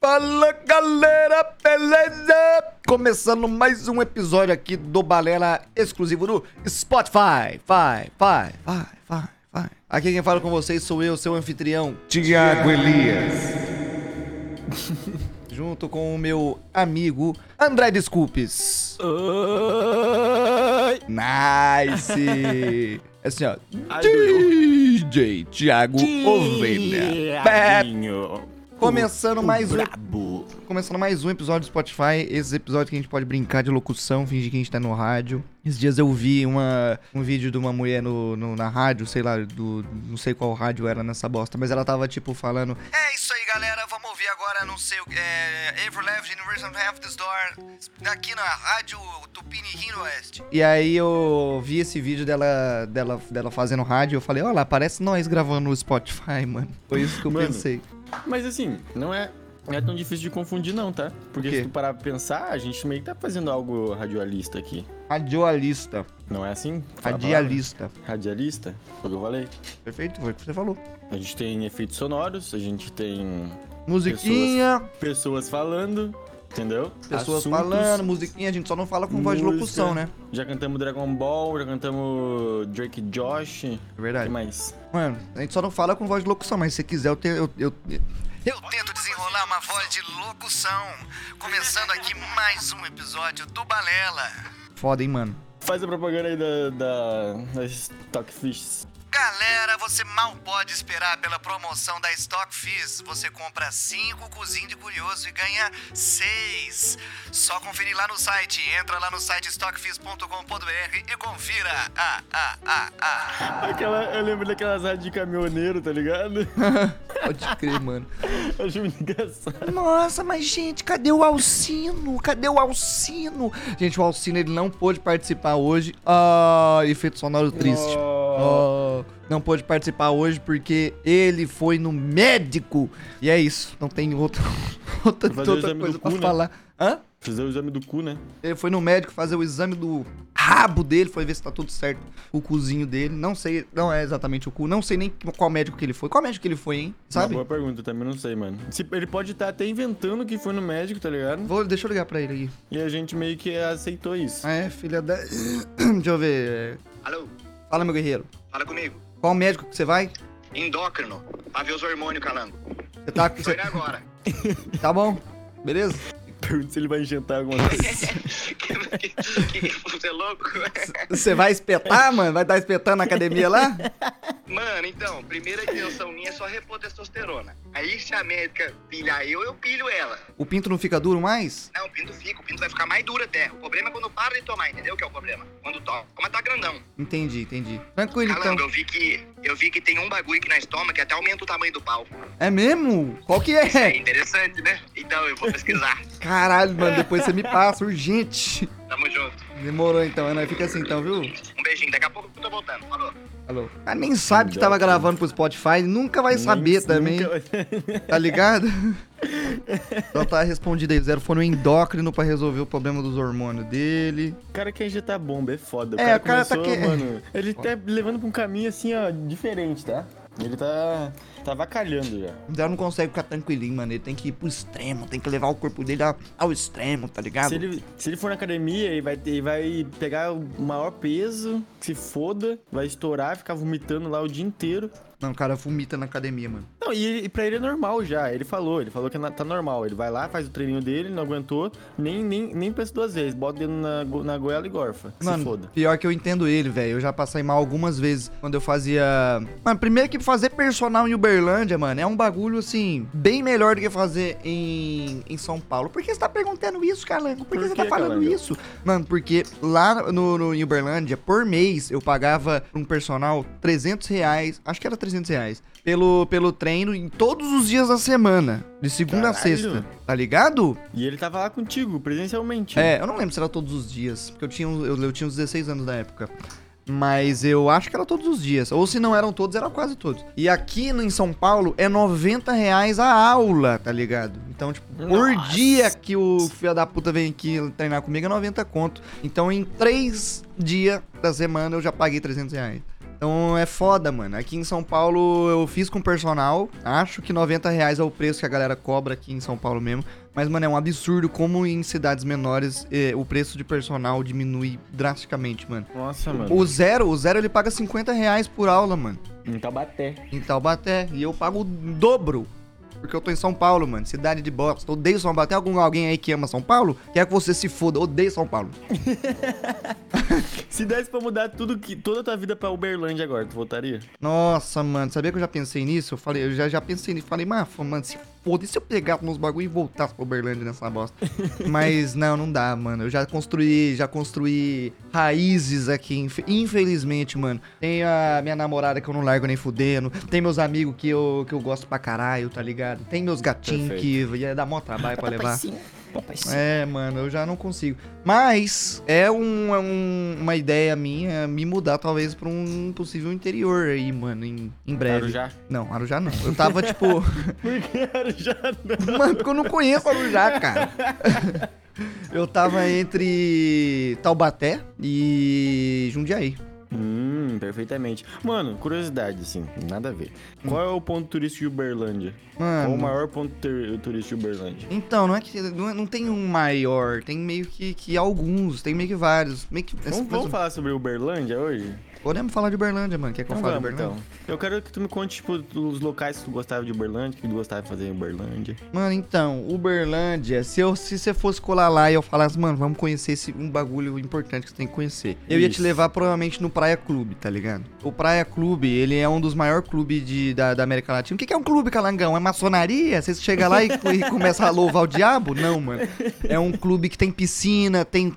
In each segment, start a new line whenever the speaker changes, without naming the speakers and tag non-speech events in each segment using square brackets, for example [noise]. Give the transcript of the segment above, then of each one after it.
Fala galera, beleza? Começando mais um episódio aqui do Balela exclusivo do Spotify. Vai, vai, vai, vai, vai. Aqui quem fala com vocês sou eu, seu anfitrião,
Tiago Elias. [laughs]
junto com o meu amigo André Desculpes. Nice! É assim, ó. DJ Thiago Ovelha. Pé. Começando mais um. Começando mais um episódio do Spotify. Esses episódios que a gente pode brincar de locução, fingir que a gente tá no rádio. Esses dias eu vi uma, um vídeo de uma mulher no, no- na rádio, sei lá, do, não sei qual rádio era nessa bosta, mas ela tava tipo falando: É isso aí, galera, vamos ouvir agora, não sei o que. É, Every Left Universal Half this Door, aqui na rádio Tupini Rio Oeste. E aí eu vi esse vídeo dela, dela, dela fazendo rádio, eu falei: Olha lá, parece nós gravando no Spotify, mano. Foi isso que eu
Mano,
pensei.
Mas assim, não é, não é tão difícil de confundir não, tá? Porque se tu parar pra pensar, a gente meio que tá fazendo algo radialista aqui.
Radioalista.
Não é assim? Fala
Radialista.
Radialista? Foi o que eu falei.
Perfeito, foi o que você falou.
A gente tem efeitos sonoros, a gente tem
Musiquinha,
pessoas falando, entendeu?
pessoas,
Assuntos.
falando, musiquinha, a gente só não fala com voz de
música.
locução, né?
Já cantamos Dragon Ball, já cantamos Drake Josh.
É
O que
verdade.
mais?
Mano, a gente só não fala com voz de locução, mas se você quiser, eu tenho. Eu, eu, eu tento desenrolar uma voz de locução. Começando aqui mais um episódio do Balela. Foda, hein, mano?
Faz a propaganda aí da, da, da Stockfish.
Galera, você mal pode esperar pela promoção da Stockfish. Você compra 5 cozinho de curioso e ganha 6. Só conferir lá no site. Entra lá no site stockfish.com.br e confira. Ah, ah, ah, ah.
Aquela, eu lembro daquelas rádios de caminhoneiro, tá ligado? [laughs]
Pode crer, mano.
Acho muito engraçado.
Nossa, mas gente, cadê o Alcino? Cadê o Alcino? Gente, o Alcino ele não pôde participar hoje. Ah, efeito sonoro triste. Ah, não pôde participar hoje porque ele foi no médico. E é isso, não tem [laughs] outra, outra, outra coisa pra
cu, né?
falar. Hã?
Fazer o exame do cu, né?
Ele foi no médico fazer o exame do rabo dele, foi ver se tá tudo certo. O cuzinho dele. Não sei, não é exatamente o cu. Não sei nem qual médico que ele foi. Qual médico que ele foi, hein?
Uma
Sabe?
boa pergunta, também não sei, mano. Se- ele pode estar até inventando que foi no médico, tá ligado?
Vou, deixa eu ligar pra ele aqui.
E a gente meio que aceitou isso.
É, filha da. [clears throat] Deixa eu ver.
Alô,
Fala, meu guerreiro.
fala comigo.
Qual médico que você vai?
Endócrino, pra ver os hormônios, calango.
Você tá com. Você...
agora. [laughs]
Tá bom? Beleza?
Pergunta se ele vai injetar alguma coisa.
que, que, que, você é louco?
Você vai espetar, mano? Vai dar espetando na academia lá?
Mano, então, primeira intenção minha é só repor testosterona. Aí se a médica pilhar eu, eu pilho ela.
O pinto não fica duro mais?
Não, o pinto fica, o pinto vai ficar mais duro até. O problema é quando para de tomar, entendeu? Que é o problema. Quando toma, mas tá grandão.
Entendi, entendi. Tranquilo então.
Calango, eu vi que eu vi que tem um bagulho que nós toma que até aumenta o tamanho do pau.
É mesmo? Qual que
É
é?
interessante, né? Então eu vou [laughs] pesquisar.
Caralho, mano, depois você me passa, urgente.
Tamo junto.
Demorou então, é nóis. Fica assim então, viu?
Um beijinho, daqui a pouco eu tô voltando. Falou.
Alô. Ah, nem sabe que tava gravando pro Spotify, nunca vai saber
Nem-
também.
nunca vai-
Tá ligado? [laughs] então tá respondido aí. Zero foi no endócrino pra resolver o problema dos hormônios dele.
O cara quer injetar bomba, é foda.
É, o cara tá
começou,
que-
mano. [laughs] Ele tá levando pra um caminho assim, ó, diferente, tá? Ele tá. Tá vacalhando já.
Já não consegue ficar tranquilinho, mano. Ele tem que ir pro extremo, tem que levar o corpo dele ao- ao extremo, tá ligado?
Se ele, se ele for na academia, ele vai, ele vai pegar o maior peso, se foda, vai estourar, ficar vomitando lá o dia inteiro.
Não, o cara vomita na academia, mano.
Não, e, e pra ele é normal já. Ele falou, ele falou que tá normal. Ele vai lá, faz o treininho dele, não aguentou, nem, nem, nem pensa duas vezes. Bota o dedo na, na goela e gorfa.
Mano,
foda.
pior que eu entendo ele, velho. Eu já passei mal algumas vezes quando eu fazia. Mano, primeiro que fazer personal em Uberlândia, mano, é um bagulho assim, bem melhor do que fazer em, em São Paulo. Por que você tá perguntando isso, Calango? Por que
Por
você
que,
tá falando
Calango?
isso? Mano, porque lá no, no em Uberlândia, por mês, eu pagava um personal 300 reais, acho que era 300 reais, pelo, pelo treino em todos os dias da semana, de segunda a
Caralho.
sexta, tá ligado?
E ele tava lá contigo, presencialmente.
É, eu não lembro se era todos os dias, porque eu tinha, eu, eu tinha uns 16 anos na época. Mas eu acho que era todos os dias. Ou se não eram todos, eram quase todos. E aqui no, em São Paulo é 90 reais a aula, tá ligado? Então, tipo, por
Nossa.
dia que o filho da puta vem aqui treinar comigo é 90 conto. Então, em três dias da semana eu já paguei 300 reais. Então é foda, mano. Aqui em São Paulo eu fiz com personal. Acho que 90 reais é o preço que a galera cobra aqui em São Paulo mesmo. Mas, mano, é um absurdo como em cidades menores eh, o preço de personal diminui drasticamente, mano.
Nossa, mano.
O zero, o zero ele paga 50 reais por aula, mano.
Em Taubaté.
Em Taubaté. E eu pago o dobro. Porque eu tô em São Paulo, mano. Cidade de bosta. Odeio São Paulo. Tem algum, alguém aí que ama São Paulo? Quer que você se foda. Odeio São Paulo. [laughs]
Se desse pra mudar tudo que, toda a tua vida pra Uberlândia agora, tu voltaria?
Nossa, mano. Sabia que eu já pensei nisso? Eu falei, eu já, já pensei nisso. Falei, mas, mano, se foda, e se eu pegasse nos bagulho e voltasse pra Uberlândia nessa bosta? [laughs] Mas não, não dá, mano. Eu já construí, já construí raízes aqui, infe- infelizmente, mano. Tem a minha namorada que eu não largo nem fudendo. Tem meus amigos que eu, que eu gosto pra caralho, tá ligado? Tem meus gatinhos que ia dar mó trabalho pra levar. É, mano, eu já não consigo. Mas é, um, é um- uma ideia minha me mudar talvez pra um possível interior aí, mano, em, em breve.
Arujá?
Não, Arujá não. Eu tava tipo. [laughs]
Por que Arujá não?
Mano, porque eu não conheço Arujá, cara. Eu tava entre Taubaté e Jundiaí.
Hum, perfeitamente. Mano, curiosidade, assim, nada a ver. Qual é o ponto turístico de Uberlândia? Qual o
Mano.
maior ponto ter- turístico de Uberlândia?
Então, não é que. Não, é- não tem um maior, tem meio que, que alguns, tem meio que vários. Meio que.
Vamos, vamos falar sobre Uberlândia hoje?
Podemos falar de Uberlândia, mano. Quer que eu
Então
fale de Uberlândia?
então. Eu quero que tu me conte, tipo, os locais que tu gostava de Uberlândia, o que tu gostava de fazer em Uberlândia.
Mano, então, Uberlândia, se eu se você fosse colar lá e eu falasse, mano, vamos conhecer esse um bagulho importante que você tem que conhecer. Eu ia te
Isso.
levar provavelmente no Praia Clube, tá ligado? O Praia Clube, ele é um dos maiores clubes de, da, da América Latina. O que, que é um clube, Calangão? É maçonaria? Você chega lá e, [laughs] e começa a louvar o diabo? Não, mano. É um clube que tem piscina, tem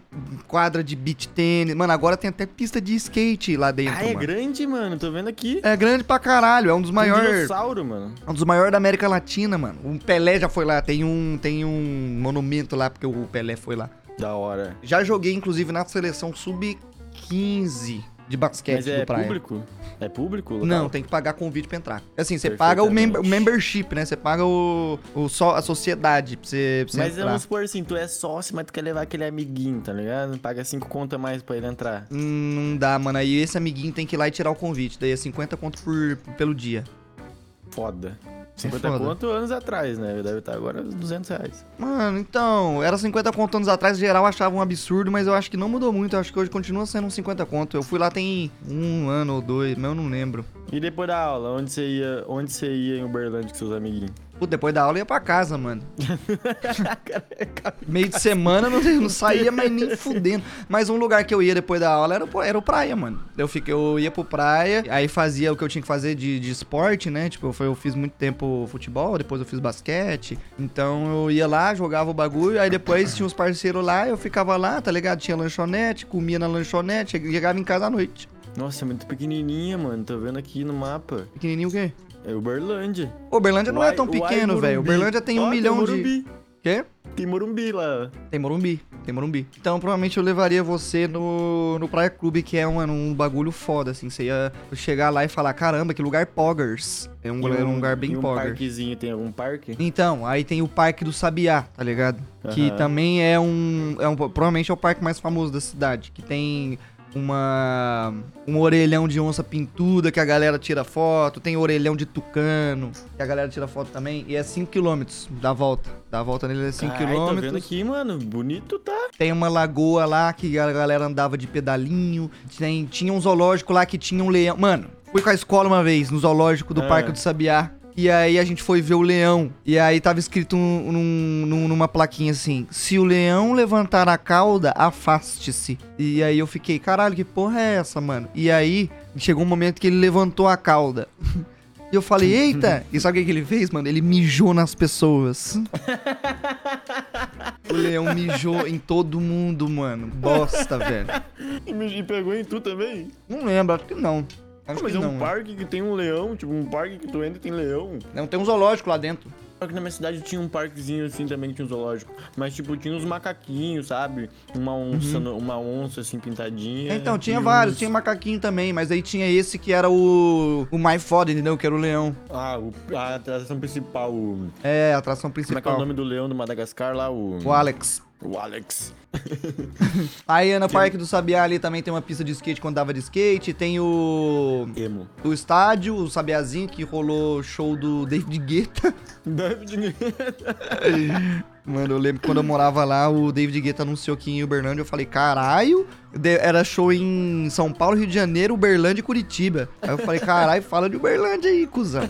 quadra de beach tênis. Mano, agora tem até pista de skate lá dentro,
Ah, é
mano.
grande, mano. Tô vendo aqui.
É grande pra caralho, é um dos
Tem um
maiores.
dinossauro, mano.
É um dos maiores da América Latina, mano. O Pelé já foi lá, tem um, tem um monumento lá, porque o Pelé foi lá.
Da hora.
Já joguei, inclusive, na seleção sub-15 de basquete
Mas é
do
público? É público? local?
Não, tem que pagar convite pra entrar. Assim, você paga o, mem- o membership, né? Você paga o, o só, a sociedade pra você, pra você
Mas
entrar.
vamos supor assim, tu é sócio, mas tu quer levar aquele amiguinho, tá ligado? Paga cinco conto a mais pra ele entrar.
Hum, Não dá, mano. Aí esse amiguinho tem que ir lá e tirar o convite. Daí é 50 conto por, pelo dia.
Foda. 50
É
conto anos atrás, né? Deve estar agora 200 reais.
Mano, então, era 50 conto anos atrás, geral achava um absurdo, mas eu acho que não mudou muito. Eu acho que hoje continua sendo uns 50 conto. Eu fui lá tem um ano ou dois, mas eu não lembro.
E depois da aula, onde você ia, onde você ia em Uberlândia com seus amiguinhos?
Depois da aula eu ia pra casa, mano. [laughs] [laughs] Meio de semana eu não, não saía mais nem fudendo. Mas um lugar que eu ia depois da aula era, o- era o praia, mano. Eu, fiquei, eu ia pro praia, aí fazia o que eu tinha que fazer de, de esporte, né? Tipo, eu, foi- eu fiz muito tempo futebol, depois eu fiz basquete. Então eu ia lá, jogava o bagulho, aí depois tinha uns parceiros lá, eu ficava lá, tá ligado? Tinha lanchonete, comia na lanchonete, chegava em casa à noite.
Nossa, é muito pequenininha, mano. Tô vendo aqui no mapa.
Pequenininho o quê?
É Uberlândia.
Ô, Uberlândia não é tão
Uai- Uai,
pequeno, velho. Uberlândia tem um
Ó,
milhão de.
Morumbi.
Quê?
Tem Morumbi lá.
Tem Morumbi, tem Morumbi. Então provavelmente eu levaria você no, no Praia Clube, que é um, um bagulho foda, assim. Você ia chegar lá e falar, caramba, que lugar poggers. É um, é um lugar bem
um
pogger.
parquezinho, tem algum parque?
Então, aí tem o Parque do Sabiá, tá ligado? Que também é um, é um. Provavelmente é o parque mais famoso da cidade. Que tem uma. Um orelhão de onça pintuda que a galera tira foto. Tem orelhão de tucano que a galera tira foto também. E é 5km da volta. Da volta nele é 5km.
Ai, tô vendo aqui, mano. Bonito tá.
Tem uma lagoa lá que a galera andava de pedalinho. Tem, tinha um zoológico lá que tinha um leão. Mano, fui com a escola uma vez no zoológico do
Ah.
Parque do Sabiá. E aí a gente foi ver o leão. E aí tava escrito num- num- num- numa plaquinha assim: Se o leão levantar a cauda, afaste-se. E aí eu fiquei, caralho, que porra é essa, mano? E aí chegou um momento que ele levantou a cauda. [laughs] E eu falei, eita! E sabe o que, ele fez, mano? Ele mijou nas pessoas. [laughs] o leão mijou em todo mundo, mano. Bosta, velho.
E pegou em tu também?
Não lembro, acho que não. Acho
Mas
que
é um
não.
parque que tem um leão, tipo, um parque que tu entra e tem leão.
Não, tem um zoológico lá dentro.
Aqui na minha cidade tinha um parquezinho assim também que tinha um zoológico. Mas, tipo, tinha uns macaquinhos, sabe? Uma onça, no- uma onça assim pintadinha.
Então, tinha vários,
uns-
tinha macaquinho também, mas aí tinha esse que era o, o mais foda, entendeu? Que era o leão.
Ah, o- a atração principal, o...
É, a atração
Como é que é o
principal.
nome do leão do Madagascar lá? O,
O Alex.
o Alex. [laughs]
Aí no Parque do Sabiá ali também tem uma pista de skate quando dava de skate. Tem o.
Emo.
O estádio, o Sabiazinho, que rolou show do David Guetta. [laughs]
David
Mano, eu lembro que quando eu morava lá, o David Guetta anunciou que em Uberlândia. Eu falei, caralho, era show em São Paulo, Rio de Janeiro, Uberlândia e Curitiba. Aí eu falei, caralho, fala de Uberlândia aí, cuzão.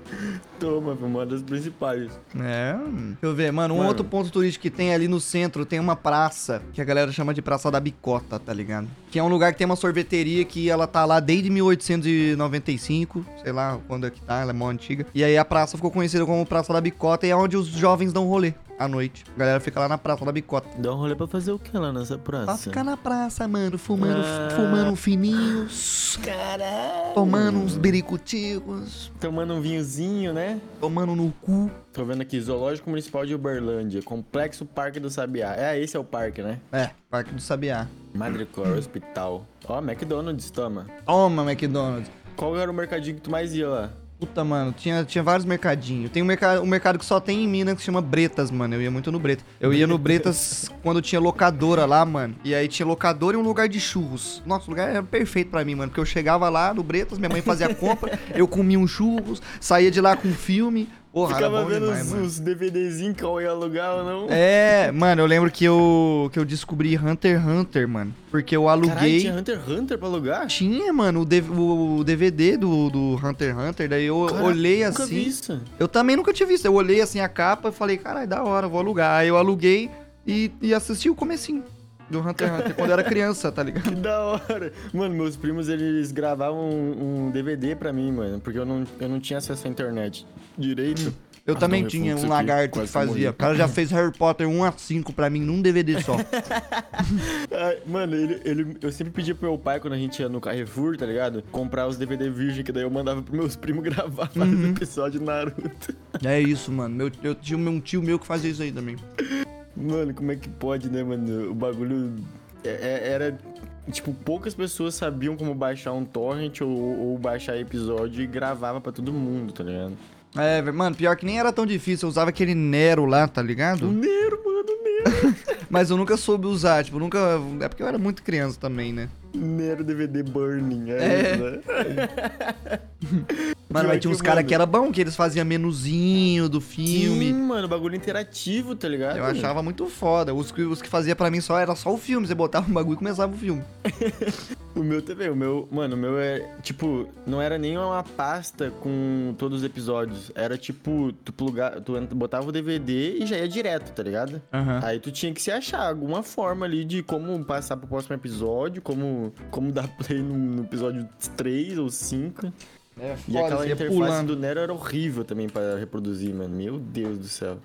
[laughs]
Toma, foi uma das principais.
É, hum. deixa eu ver, mano, um
Mano.
outro ponto turístico que tem ali no centro, tem uma praça, que a galera chama de Praça da Bicota, tá ligado? Que é um lugar que tem uma sorveteria que ela tá lá desde 1895, sei lá quando é que tá, ela é mó antiga. E aí a praça ficou conhecida como Praça da Bicota e é onde os jovens dão rolê à noite. A galera fica lá na Praça da Bicota.
Dá um rolê pra fazer o que lá nessa praça?
Pra ficar na praça, mano, fumando,
Ah.
fumando um fininhos,
Caralho.
tomando uns biricuticos,
Tomando um vinhozinho, né?
tomando no cu.
Tô vendo aqui, Zoológico Municipal de Uberlândia, Complexo Parque do Sabiá. É, esse é o parque, né?
É, Parque do Sabiá.
Madrecor Hospital. Ó, McDonald's, toma.
Toma, McDonald's.
Qual era o mercadinho que tu mais ia lá?
Puta, mano, tinha, tinha vários mercadinhos. Tem um mercado, um mercado que só tem em Minas que se chama Bretas, mano. Eu ia muito no Bretas. Eu ia no Bretas [laughs] quando tinha locadora lá, mano. E aí tinha locadora e um lugar de churros. Nossa, o lugar era perfeito pra mim, mano. Porque eu chegava lá no Bretas, minha mãe fazia compra, [laughs] eu comia um churros, saía de lá com um filme. Porra, era
Ficava
bom
vendo
demais,
os,
mano.
os DVDzinhos que eu ia alugar ou não?
É, mano, eu lembro que eu, que eu descobri Hunter x Hunter, mano. Porque eu
Caralho,
aluguei.
tinha Hunter x Hunter pra alugar?
Tinha, mano, o, DV o DVD do, do Hunter x Hunter. Daí eu
Cara,
olhei
nunca vi
assim.
isso.
Eu também nunca tinha visto. Eu olhei assim a capa e falei, caralho, da hora, vou alugar. Aí eu aluguei e, e assisti o comecinho do Hunter x Hunter quando eu era criança, tá ligado? [laughs]
Que da hora. Mano, meus primos, eles gravavam um, um DVD pra mim, mano. Porque eu não, eu não tinha acesso à internet direito.
Eu
Ah,
também
um
tinha um lagarto que fazia.
morri.
O cara já fez Harry Potter 1 a 5 pra mim num DVD só. [laughs]
Mano, ele, ele, eu sempre pedia pro meu pai, quando a gente ia no Carrefour, tá ligado? Comprar os DVD virgem, que daí eu mandava pros meus primos [laughs] gravar vários
Uhum.
episódios de Naruto.
é isso, mano. Meu, eu tinha um tio meu que fazia isso aí também.
Mano, como é que pode, né, mano? O bagulho é- é- era. Tipo, poucas pessoas sabiam como baixar um torrent ou, ou baixar episódio e gravava pra todo mundo, tá ligado?
É, mano, pior que nem era tão difícil. Eu usava aquele Nero lá, tá ligado?
O Nero, mano, o Nero. [laughs]
Mas eu nunca soube usar, tipo, nunca. É porque eu era muito criança também, né?
Nero DVD Burning, é,
É.
isso, né? [laughs]
Mano, mas tinha uns caras que era bom, que eles faziam menuzinho do filme.
Sim, mano, bagulho interativo, tá ligado?
Eu achava muito foda. Os que, os que fazia pra mim só era só o filme. Você botava um bagulho e começava o filme. [laughs]
O meu também, o meu, mano, o meu é, tipo, não era nem uma pasta com todos os episódios. Era tipo, tu plugar, tu botava o DVD e já ia direto, tá ligado?
Aham.
Aí tu tinha que se achar alguma forma ali de como passar pro próximo episódio, como, como dar play no, no episódio 3 ou 5.
É
E aquela interface
pulando.
do Nero era horrível também pra reproduzir, mano. Meu Deus do céu.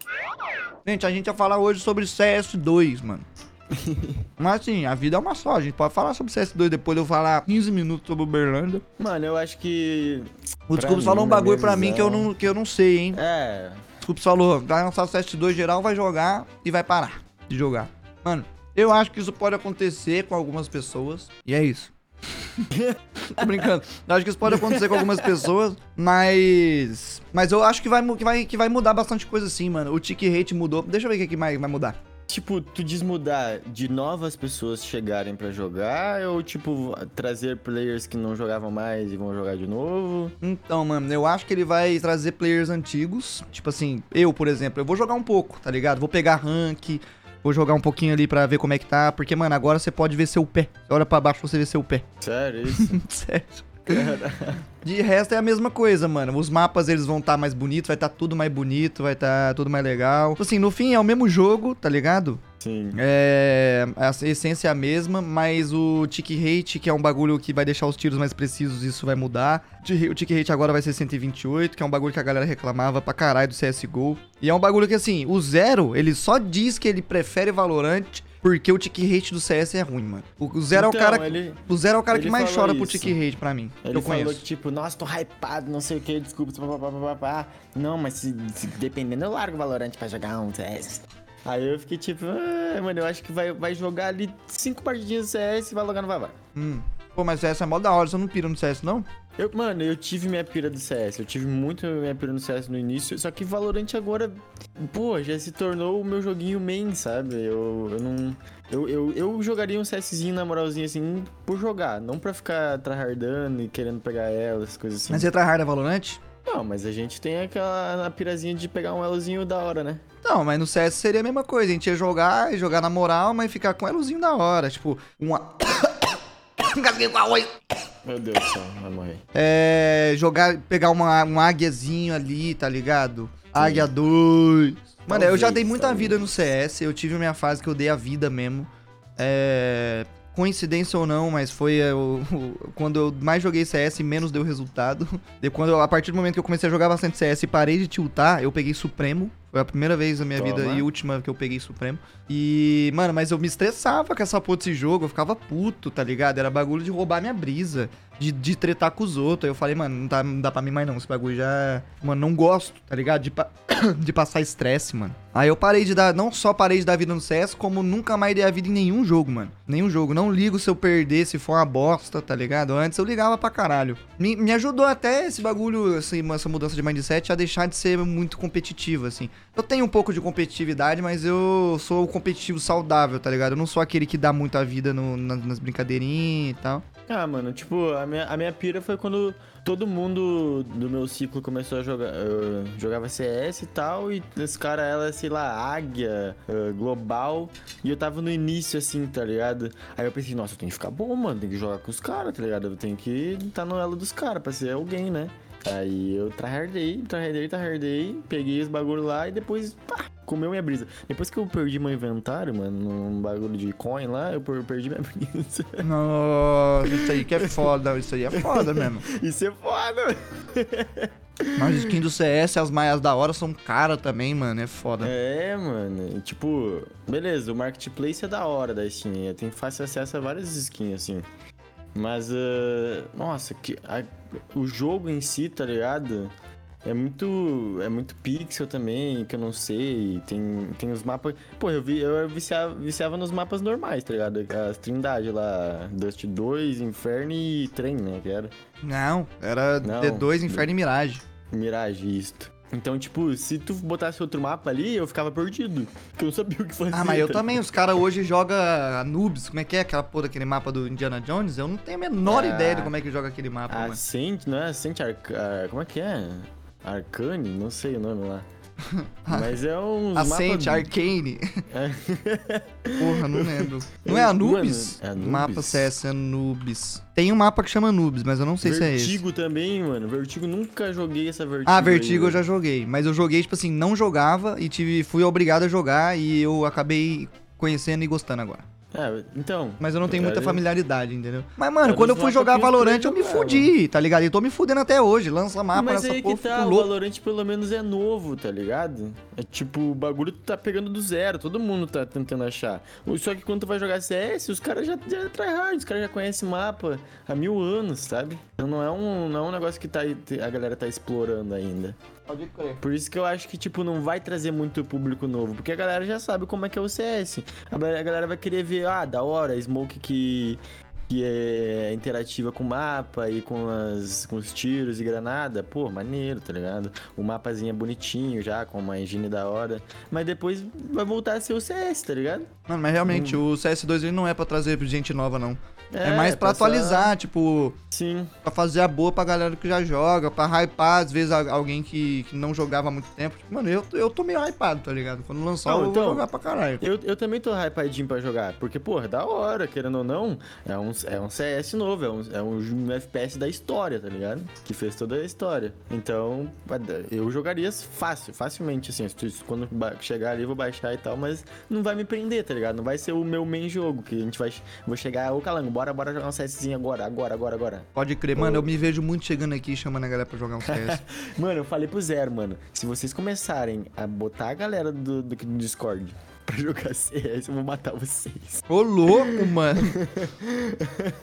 Gente, a gente ia falar hoje sobre CS2, mano. [laughs] Mas assim, a vida é uma só. A gente pode falar sobre CS2 depois de eu falar 15 minutos sobre Uberlândia.
Mano, eu acho que.
O Desculpa falou um bagulho pra mim que eu, não, que eu não sei, hein?
É.
Desculpa falou, vai lançar o CS2 geral, vai jogar e vai parar de jogar. Mano, eu acho que isso pode acontecer com algumas pessoas. E é isso. [laughs] Tô brincando. Eu acho que isso pode acontecer com algumas pessoas, mas. Mas eu acho que vai, que vai, que vai mudar bastante coisa sim, mano. O tick rate mudou. Deixa eu ver o que, que mais vai mudar.
Tipo, tu diz mudar de novas pessoas chegarem pra jogar ou, tipo, trazer players que não jogavam mais e vão jogar de novo?
Então, mano, eu acho que ele vai trazer players antigos. Tipo assim, eu, por exemplo, eu vou jogar um pouco, tá ligado? Vou pegar rank, vou jogar um pouquinho ali pra ver como é que tá. Porque, mano, agora você pode ver seu pé. Você olha pra baixo você vê seu pé.
Sério, isso? [laughs]
Sério. De resto é a mesma coisa, mano. Os mapas eles vão estar mais bonitos, vai estar tudo mais bonito, vai estar tudo mais legal. Tipo Assim, no fim é o mesmo jogo, tá ligado?
Sim.
É. A essência é a mesma, mas o tick rate, que é um bagulho que vai deixar os tiros mais precisos, isso vai mudar. O tick rate agora vai ser 128, que é um bagulho que a galera reclamava pra caralho do CSGO. E é um bagulho que, assim, o Zero, ele só diz que ele prefere Valorant porque o tick rate do CS é ruim, mano. O Zero é o
Então,
cara.
ele-
O Zero é o cara que mais
falou
chora pro
isso.
tick rate pra mim.
Ele
eu
falou
conheço.
que, tipo, nossa, tô hypado, não sei o que, desculpa, pá, pá, pá, pá, pá. Não, mas se, se dependendo, eu largo o Valorant pra jogar um CS. Aí eu fiquei tipo, ah, mano, eu acho que vai, vai jogar ali cinco partidinhas de CS e vai logar no Vavá.
Hum. Pô, mas CS é mó da hora, você não pira no CS, não?
Eu, mano, eu tive minha pira do CS. Eu tive muito minha pira no CS no início. Só que Valorant agora, pô, já se tornou o meu joguinho main, sabe? Eu, eu não. Eu, eu, eu jogaria um CSzinho na moralzinha assim por jogar, não pra ficar tryhardando e querendo pegar elas, coisas assim.
Mas você tryhard é Valorant?
Não, mas a gente tem aquela pirazinha de pegar um elozinho da hora, né?
Não, mas no CS seria a mesma coisa. A gente ia jogar e jogar na moral, mas ficar com elozinho da hora. Tipo, uma. [coughs] Engasguei com arroz.
Meu Deus do céu, vai morrer.
É. Jogar, pegar uma, um águiazinho ali, tá ligado? Águia 2. Mano, eu já
Talvez,
dei muita
talvez.
vida no CS. Eu tive minha fase que eu dei a vida mesmo. É. Coincidência ou não, mas foi é, o- o- quando eu mais joguei CS e menos deu resultado. [laughs] De quando eu- a partir do momento que eu comecei a jogar bastante CS e parei de tiltar, eu peguei Supremo. Foi a primeira vez na minha
Toma.
vida e última que eu peguei Supremo. E, mano, mas eu me estressava com essa porra desse jogo, eu ficava puto, tá ligado? Era bagulho de roubar minha brisa, de, de tretar com os outros. Aí eu falei, mano, não dá, não dá pra mim mais não, esse bagulho já... Mano, não gosto, tá ligado? De, pa- [coughs] de passar estresse, mano. Aí eu parei de dar, não só parei de dar vida no CS, como nunca mais dei a vida em nenhum jogo, mano. Nenhum jogo. Não ligo se eu perder, se for uma bosta, tá ligado? Antes eu ligava pra caralho. Me, me ajudou até esse bagulho, esse- essa mudança de mindset a deixar de ser muito competitivo, assim. Eu tenho um pouco de competitividade, mas eu sou o competitivo saudável, tá ligado? Eu não sou aquele que dá muita vida no- na- nas brincadeirinhas e tal.
Ah, mano, tipo, a minha, a minha pira foi quando todo mundo do meu ciclo começou a jogar. Jogava CS e tal, e esse cara, ela, sei lá, águia, eh, global, e eu tava no início, assim, tá ligado? Aí eu pensei, nossa, eu tenho que ficar bom, mano, tem que jogar com os caras, tá ligado? Eu tenho que estar no elo dos caras pra ser alguém, né? Aí eu tryhardei, tryhardei, tryhardei, peguei os bagulho lá e depois, pá, comeu minha brisa. Depois que eu perdi meu inventário, mano, num bagulho de coin lá, eu per- perdi minha [laughs] brisa.
Nossa, isso aí que é foda, isso aí é foda mesmo. [laughs]
Isso é foda!
Mas as skins do CS, as maias da hora são caras também, mano, é foda.
É, mano. Tipo, beleza, o marketplace é da hora da Steam. Tem fácil acesso a várias skins, assim. Mas, ah, nossa, que, a- o jogo em si, tá ligado? É muito, é muito pixel também, que eu não sei. Tem, tem os mapas. Pô, eu, vi, eu viciava, viciava nos mapas normais, tá ligado? As trindades lá: Dust 2, Inferno e Trem, né? Que era.
Não, era
Não.
D2, Inferno e Mirage.
Mirage, isto. Então, tipo, se tu botasse outro mapa ali, eu ficava perdido. Porque eu não sabia o que fazer.
Ah, mas eu
tá
também, os caras hoje jogam Anubis, como é que é aquela porra daquele mapa do Indiana Jones? Eu não tenho a menor
Ah.
ideia de como é que joga aquele mapa.
Ascent, não é Ascent Arc... Ar- Como é que é? Arcane? Não sei o nome lá. [laughs] Mas é uns
Ascent,
mapas...
Arcane.
É. [laughs]
Porra, não lembro. Não é Anubis?
Mano, é Anubis?
Mapa CS Anubis. Tem um mapa que chama Anubis, mas eu não sei se é esse.
Vertigo também, mano. Vertigo, nunca joguei essa Vertigo.
Ah, Vertigo eu
aí,
já joguei. Mas eu joguei, tipo assim, não jogava e tive, fui obrigado a jogar e eu acabei conhecendo e gostando agora.
É, então...
Mas eu não tenho muita familiaridade, entendeu? Mas, mano, quando eu fui jogar Valorant, eu me fudi, tá ligado? E tô me fudendo até hoje. Lança mapa
Mas
nessa
aí
porra,
que tá, o. Valorant pelo menos é novo, tá ligado? É tipo, o bagulho tá pegando do zero, todo mundo tá tentando achar. Só que quando tu vai jogar CS, os caras já, já tryhard, os caras já conhecem mapa há mil anos, sabe? Então não é um, não é um negócio que tá, a galera tá explorando ainda.
Pode crer.
Por isso que eu acho que, tipo, não vai trazer muito público novo, porque a galera já sabe como é que é o CS. A galera a galera vai querer ver, ah, da hora, a Smoke que, que é interativa com o mapa e com, as, com os tiros e granada. Pô, maneiro, tá ligado? O mapazinho é bonitinho já, com uma engine da hora. Mas depois vai voltar a ser o CS, tá ligado?
Mano, mas realmente, o CS2 ele não é pra trazer gente nova, não. É,
É,
mais pra
pra
atualizar, tipo,
Sim.
pra fazer a boa pra galera que já joga, pra hypar, às vezes, alguém que, que não jogava há muito tempo. Tipo, mano, eu, eu tô meio hypado, tá ligado? Quando lançar,
Não,
eu
então-
vou jogar pra caralho.
Eu, eu também tô hypadinho pra jogar, porque, porra, da hora, querendo ou não, é um, é um CS novo, é um, é um FPS da história, tá ligado? Que fez toda a história. Então, eu jogaria fácil, facilmente, assim, quando chegar ali eu vou baixar e tal, mas não vai me prender, tá ligado? Não vai ser o meu main jogo, que a gente vai, vou chegar, ô Calango, bora, bora jogar um CSzinho agora, agora, agora, agora.
Pode crer, mano, eu me vejo muito chegando aqui chamando a galera pra jogar um CS. [laughs]
Mano, eu falei pro Zero, mano, se vocês começarem a botar a galera do, do, do Discord [laughs] pra jogar CS, eu vou matar vocês.
Ô, louco, mano.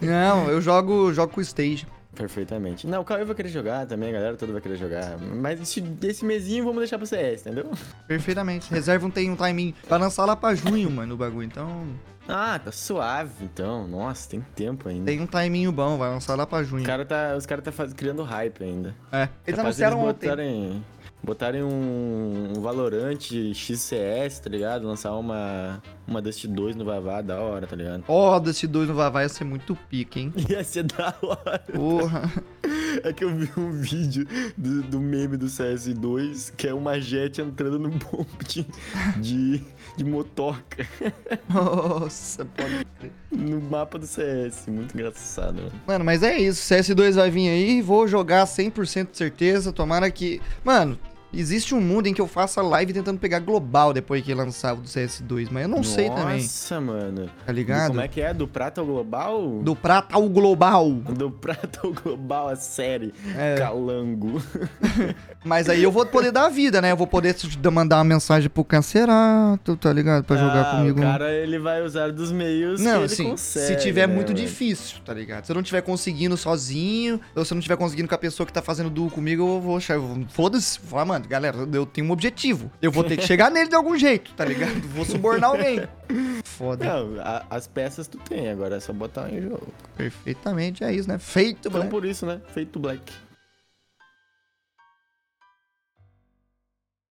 Não, eu jogo, jogo com o Stage.
Perfeitamente. Não, o Cauê vai querer jogar também, a galera toda vai querer jogar. Mas esse, esse mesinho vamos deixar pro CS, entendeu?
Perfeitamente. Reserva um, tem um timing pra lançar lá pra junho, mano, o bagulho. Então,
Ah, tá suave, então. Nossa, tem tempo ainda.
Tem um timinho bom, vai lançar lá pra junho.
Os caras tá, os cara tá faz- criando hype ainda.
É. Eles
Capaz
anunciaram
deles
ontem.
botarem, botarem um, um Valorant XCS, tá ligado? Lançar uma, uma Dust 2 no Vavá, da hora, tá ligado?
Ó, desse 2 no Vavá ia ser muito pique, hein? [laughs]
Ia ser da hora.
Porra.
É que eu vi um vídeo do, do meme do CS2, que é uma jet entrando no bomb de, de, de motoca
Nossa, pode crer.
no mapa do CS. Muito engraçado, mano.
Mano, mas é isso. CS2 vai vir aí, vou jogar 100% de certeza. Tomara que. Mano, existe um mundo em que eu faça live tentando pegar global depois que lançar o do CS2, mas eu não sei também,
Nossa, mano.
tá
Do-
ligado?
Como é que é? Do prata ao global?
Do prata ao global.
Do prata ao global, a série.
É.
Calango. [laughs]
Mas aí eu vou poder dar a vida, né? Eu vou poder mandar uma mensagem pro Cancerato, tá ligado? Pra jogar
Ah,
comigo.
O cara, ele vai usar dos meios que
Não,
ele
assim,
consegue,
se tiver
né,
muito
mano?
difícil, tá ligado? Se eu não tiver conseguindo sozinho, ou se eu não tiver conseguindo com a pessoa que tá fazendo duo comigo, eu vou Foda-se, falar, mano, galera, eu tenho um objetivo. Eu vou ter que chegar nele de algum jeito, tá ligado? Vou subornar alguém. [laughs] Foda.
Não, a- as peças tu tem, agora é só botar em jogo.
Perfeitamente, é isso, né? Feito,
Então
Black.
por isso, né? Feito Black.